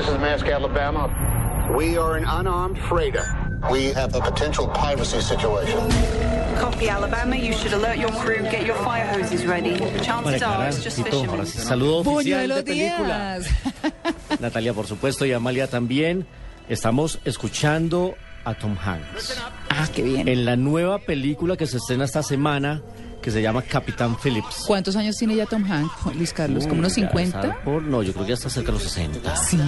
This is Mask, Alabama. We are an unarmed freighter. We have a potential piracy situation. Copy, Alabama. You should alert your crew. Get your fire hoses ready. Chances are it's just fishermen. saludo Puño de oficial de película. Natalia, por supuesto, y Amalia también. Estamos escuchando a Tom Hanks Ah, qué bien. en la nueva película que se estrena esta semana que se llama Capitán Phillips. ¿Cuántos años tiene ya Tom Hanks, Luis Carlos? ¿Como unos Uy, ya 50? está por- no, yo creo que ya está cerca de los 60. ¿Sí?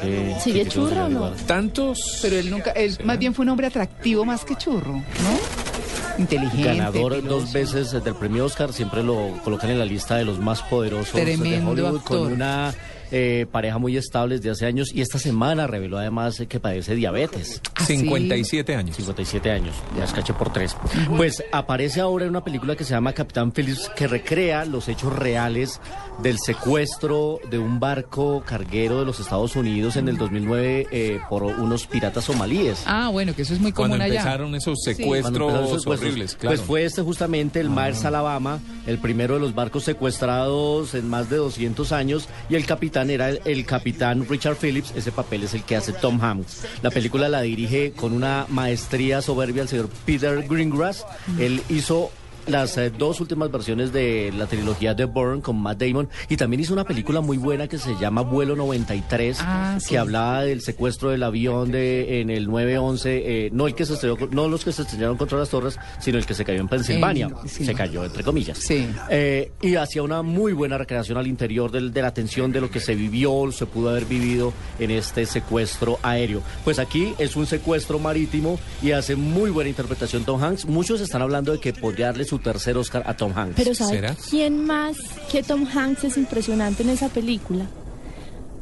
Que- ¿Sigue que churro o no? Tantos. Pero él nunca, él más bien fue un hombre atractivo más que churro, ¿no? Inteligente. Ganador piloso. dos veces del premio Oscar, siempre lo colocan en la lista de los más poderosos de Tremendo Hollywood, actor. con una eh, pareja muy estable desde hace años y esta semana reveló además eh, que padece diabetes. ¿Ah, sí? 57 años. 57 años, ya escaché por tres. Pues aparece ahora en una película que se llama Capitán Phillips, que recrea los hechos reales del secuestro de un barco carguero de los Estados Unidos en el 2009 eh, por unos piratas somalíes. Ah, bueno, que eso es muy común Cuando allá. empezaron esos Sí. Cuando empezaron secuestros esos secuestros, horribles, claro. Pues fue este justamente el Myers Alabama, el primero de los barcos secuestrados en más de 200 años y el capitán era el, el capitán Richard Phillips, ese papel es el que hace Tom Hanks. La película la dirige con una maestría soberbia el señor Peter Greengrass. Él hizo las eh, dos últimas versiones de la trilogía de Bourne con Matt Damon y también hizo una película muy buena que se llama Vuelo 93 Ah, sí. que hablaba del secuestro del avión de en el 911 eh, no el que se estrelló no los que se estrellaron contra las torres sino el que se cayó en Pensilvania Eh, sí. se cayó entre comillas Sí. Eh, y hacía una muy buena recreación al interior del- de la tensión de lo que se vivió se pudo haber vivido en este secuestro aéreo pues aquí es un secuestro marítimo y hace muy buena interpretación Tom Hanks muchos están hablando de que podría darle su tercer Oscar a Tom Hanks Pero ¿sabe ¿Será? quién más que Tom Hanks es impresionante en esa película?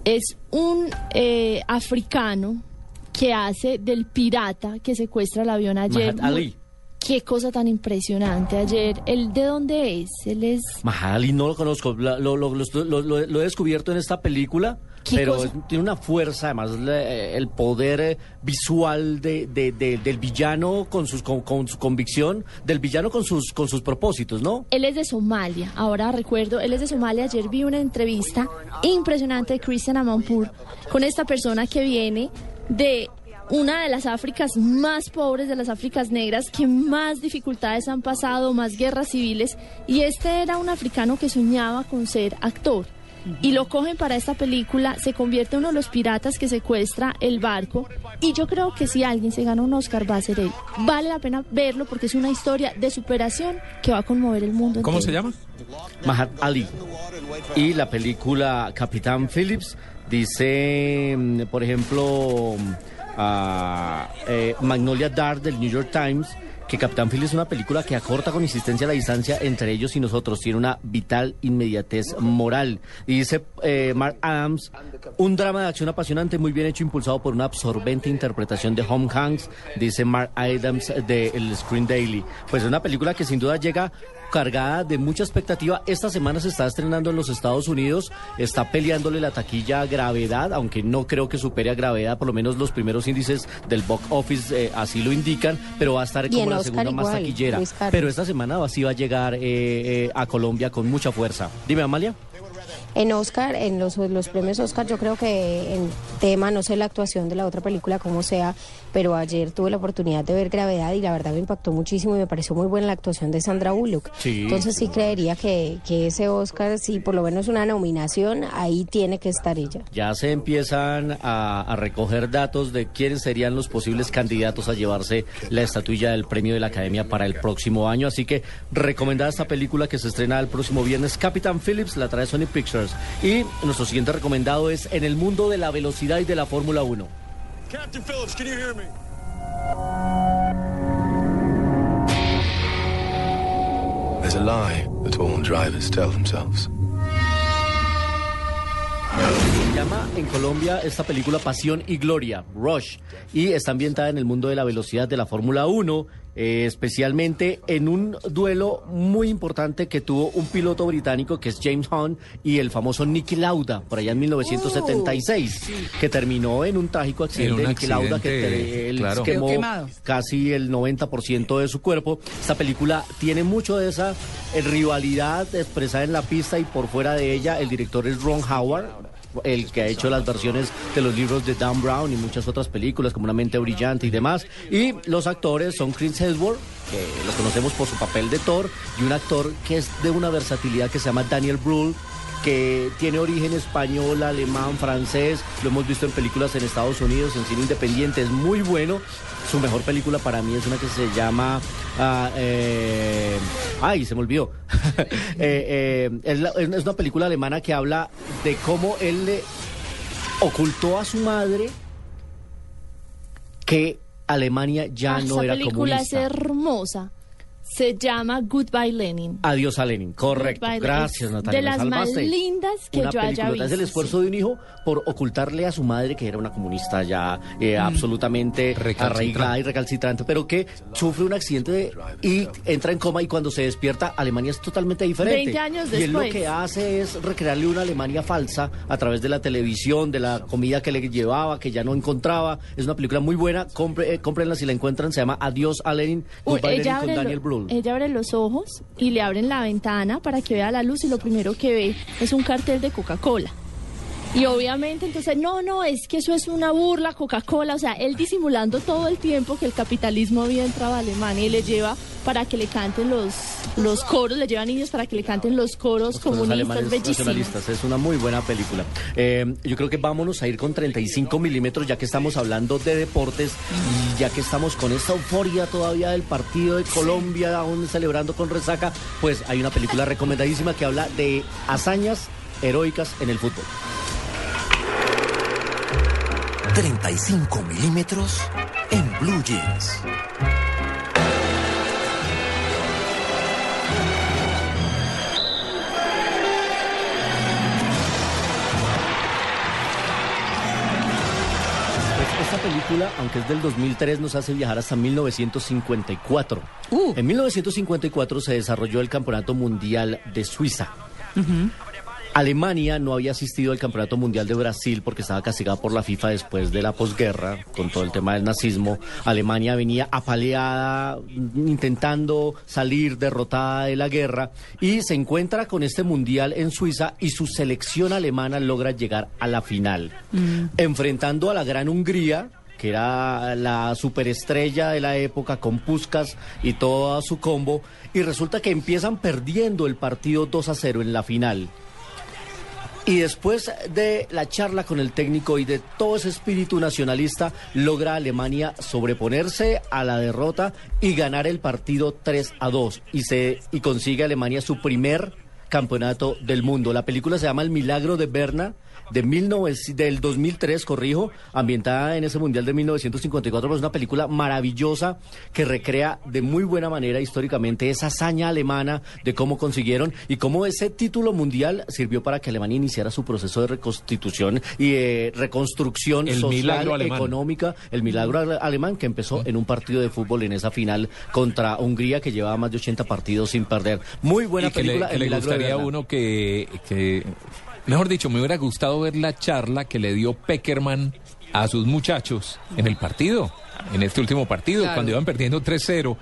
Es un eh, africano que hace del pirata que secuestra el avión ayer. Mahat Ali Qué cosa tan impresionante ayer. ¿El de dónde es? Él es... Mahali no lo conozco, lo, lo- lo- lo- lo- lo he descubierto en esta película, ¿Qué pero cosa? tiene una fuerza, además el poder eh, visual de, de- de- del villano con, sus, con, con su convicción, del villano con sus, con sus propósitos, ¿no? Él es de Somalia, ahora recuerdo, él es de Somalia. Ayer vi una entrevista impresionante de Christian Amanpour con esta persona que viene de una de las Áfricas más pobres, de las Áfricas negras, que más dificultades han pasado, más guerras civiles. Y este era un africano que soñaba con ser actor. Y lo cogen para esta película, se convierte en uno de los piratas que secuestra el barco. Y yo creo que si alguien se gana un Oscar va a ser él. Vale la pena verlo porque es una historia de superación que va a conmover el mundo. ¿Cómo se llama? Mahat Ali. Y la película Capitán Phillips dice, mm, por ejemplo, a, eh, Magnolia Dark del New York Times, que Capitán Phillips es una película que acorta con insistencia la distancia entre ellos y nosotros. Tiene una vital inmediatez moral. Y dice eh, Mark Adams, un drama de acción apasionante, muy bien hecho, impulsado por una absorbente interpretación de Home Hanks, dice Mark Adams de El Screen Daily. Pues es una película que sin duda llega cargada de mucha expectativa. Esta semana se está estrenando en los Estados Unidos, está peleándole la taquilla a gravedad, aunque no creo que supere a gravedad, por lo menos los primeros índices del box office eh, así lo indican, pero va a estar como la Oscar segunda más taquillera. Pero esta semana sí va a llegar eh, eh, a Colombia con mucha fuerza. Dime, Amalia. En Oscar, en los, los premios Oscar, yo creo que en tema, no sé la actuación de la otra película, como sea, pero ayer tuve la oportunidad de ver Gravedad y la verdad me impactó muchísimo y me pareció muy buena la actuación de Sandra Bullock. Entonces sí creería que, que ese Oscar, si por lo menos una nominación, ahí tiene que estar ella. Ya se empiezan a, a recoger datos de quiénes serían los posibles candidatos a llevarse la estatuilla del premio de la Academia para el próximo año. Así que recomendada esta película que se estrena el próximo viernes, Capitán Phillips, la trae Sony Pictures. Y nuestro siguiente recomendado es En el mundo de la velocidad y de la Fórmula 1. Captain Phillips, can you hear me? There's a lie that all drivers tell themselves. Se llama en Colombia esta película Pasión y Gloria, Rush, y está ambientada en el mundo de la velocidad de la Fórmula 1, eh, especialmente en un duelo muy importante que tuvo un piloto británico que es James Hunt y el famoso Nicky Lauda, por allá en 1976, que terminó en un trágico accidente. En un Niki Lauda que él claro. quemó casi el 90% de su cuerpo. Esta película tiene mucho de esa eh, rivalidad expresada en la pista y por fuera de ella. El director es Ron Howard. El que ha hecho las versiones de los libros de Dan Brown y muchas otras películas como Una mente brillante y demás. Y los actores son Chris Hemsworth, que lo conocemos por su papel de Thor, y un actor que es de una versatilidad que se llama Daniel Brühl, que tiene origen español, alemán, francés, lo hemos visto en películas en Estados Unidos, en cine independiente, es muy bueno. Su mejor película para mí es una que se llama... eh, ay, se me olvidó. Eh, eh, es, la- es una película alemana que habla de cómo él le ocultó a su madre que Alemania ya Ah, no esa era película es comunista. hermosa. Se llama Goodbye Lenin. Adiós a Lenin, correcto. Goodbye, Gracias, Natalia. de las más lindas que Una yo haya película. Es el visto, esfuerzo de un hijo por ocultarle a su madre que era una comunista ya eh, absolutamente Recalcitrante. arraigada y recalcitrante, pero que sufre un accidente de- y entra en coma y cuando se despierta Alemania es totalmente diferente. 20 años Y él lo después. que hace es recrearle una Alemania falsa a través de la televisión, de la comida que le llevaba, que ya no encontraba. Es una película muy buena. Compre, eh, cómprenla si la encuentran. Se llama Adiós a Lenin. Uy, Goodbye Lenin con Daniel lo- Ella abre los ojos y le abren la ventana para que vea la luz y lo primero que ve es un cartel de Coca-Cola. Y obviamente entonces, no, no, es que eso es una burla, Coca-Cola, o sea, él disimulando todo el tiempo que el capitalismo había entrado a Alemania y le lleva para que le canten los, los coros, le lleva niños para que le canten los coros Los comunistas, bellísimos. Es una muy buena película. Eh, yo creo que vámonos a ir con 35 milímetros, ya que estamos hablando de deportes y ya que estamos con esta euforia todavía del partido de Colombia, aún celebrando con resaca, pues hay una película recomendadísima que habla de hazañas heroicas en el fútbol. 35 milímetros en Blue Jeans. Pues esta película, aunque es del 2003, nos hace viajar hasta 1954. Uh. En 1954 se desarrolló el Campeonato Mundial de Suiza. Alemania no había asistido al Campeonato Mundial de Brasil porque estaba castigada por la FIFA después de la posguerra, con todo el tema del nazismo. Alemania venía apaleada, mm, intentando salir derrotada de la guerra y se encuentra con este Mundial en Suiza y su selección alemana logra llegar a la final, enfrentando a la gran Hungría que era la superestrella de la época con Puskas y todo su combo, y resulta que empiezan perdiendo el partido 2 a 0 en la final. Y después de la charla con el técnico y de todo ese espíritu nacionalista, logra Alemania sobreponerse a la derrota y ganar el partido 3 a 2. Y, se, y consigue Alemania su primer campeonato del mundo. La película se llama El Milagro de Berna. De 19 del 2003, corrijo, ambientada en ese Mundial de 1954, pero es una película maravillosa que recrea de muy buena manera históricamente esa hazaña alemana de cómo consiguieron y cómo ese título mundial sirvió para que Alemania iniciara su proceso de reconstitución y eh, reconstrucción El social, económica, el milagro ale- alemán que empezó en un partido de fútbol en esa final contra Hungría que llevaba más de 80 partidos sin perder. Muy buena y que le, película. que El le milagro de gustaría a uno que, que, mejor dicho, me hubiera gustado ver la charla que le dio Peckerman a sus muchachos en el partido, en este último partido, Claro. cuando iban perdiendo 3-0.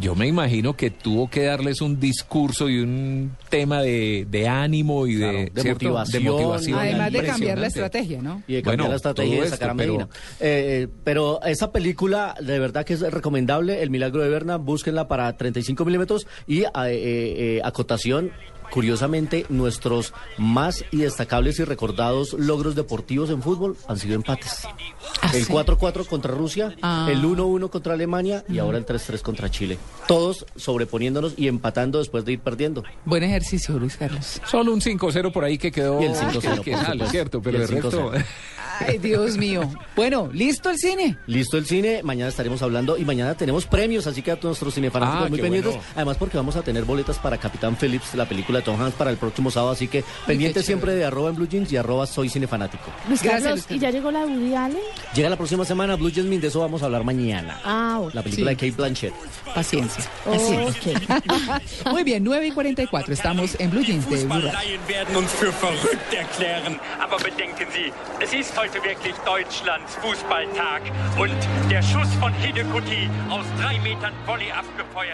Yo me imagino que tuvo que darles un discurso y un tema de, de ánimo y de, Claro, de ¿cierto? motivación. De motivación Además de cambiar la estrategia, ¿no? Y de cambiar Bueno, la estrategia de sacar esto, a Medina. Eh, pero esa película, de verdad que es recomendable, El Milagro de Berna, búsquenla para 35 milímetros y eh, eh, eh, acotación. Curiosamente, nuestros más y destacables y recordados logros deportivos en fútbol han sido empates. el 4-4 contra Rusia, Ah. el 1-1 contra Alemania y ahora el 3-3 contra Chile. Todos sobreponiéndonos y empatando después de ir perdiendo. Buen ejercicio, Luis Carlos. Solo un 5-0 por ahí que quedó Y el 5-0, que supuesto. cierto, pero Y de el resto 5-0. Ay, Dios mío. Bueno, ¿listo el cine? Listo el cine, mañana estaremos hablando y mañana tenemos premios, así que a todos nuestros cinefanáticos Ah, muy pendientes. bueno. Además porque vamos a tener boletas para Capitán Phillips, la película de Tom Hanks para el próximo sábado, así que pendientes siempre de arroba en Blue Jeans y arroba soy cinefanático. Luis Gracias, Carlos, Luis ¿y ya llegó la de Woody Allen? Llega la próxima semana Blue Jasmine, de eso vamos a hablar mañana. Ah, ok. La película Sí. de Kate Blanchett. Paciencia. paciencia. Muy bien, 9 y 44. Estamos en Blue Jeans de Blue werden uns für verrückt erklären. Aber bedenken Sie, es ist heute wirklich Deutschlands Fußballtag. Und der Schuss von Hidekuti aus drei Metern Volley abgefeuert.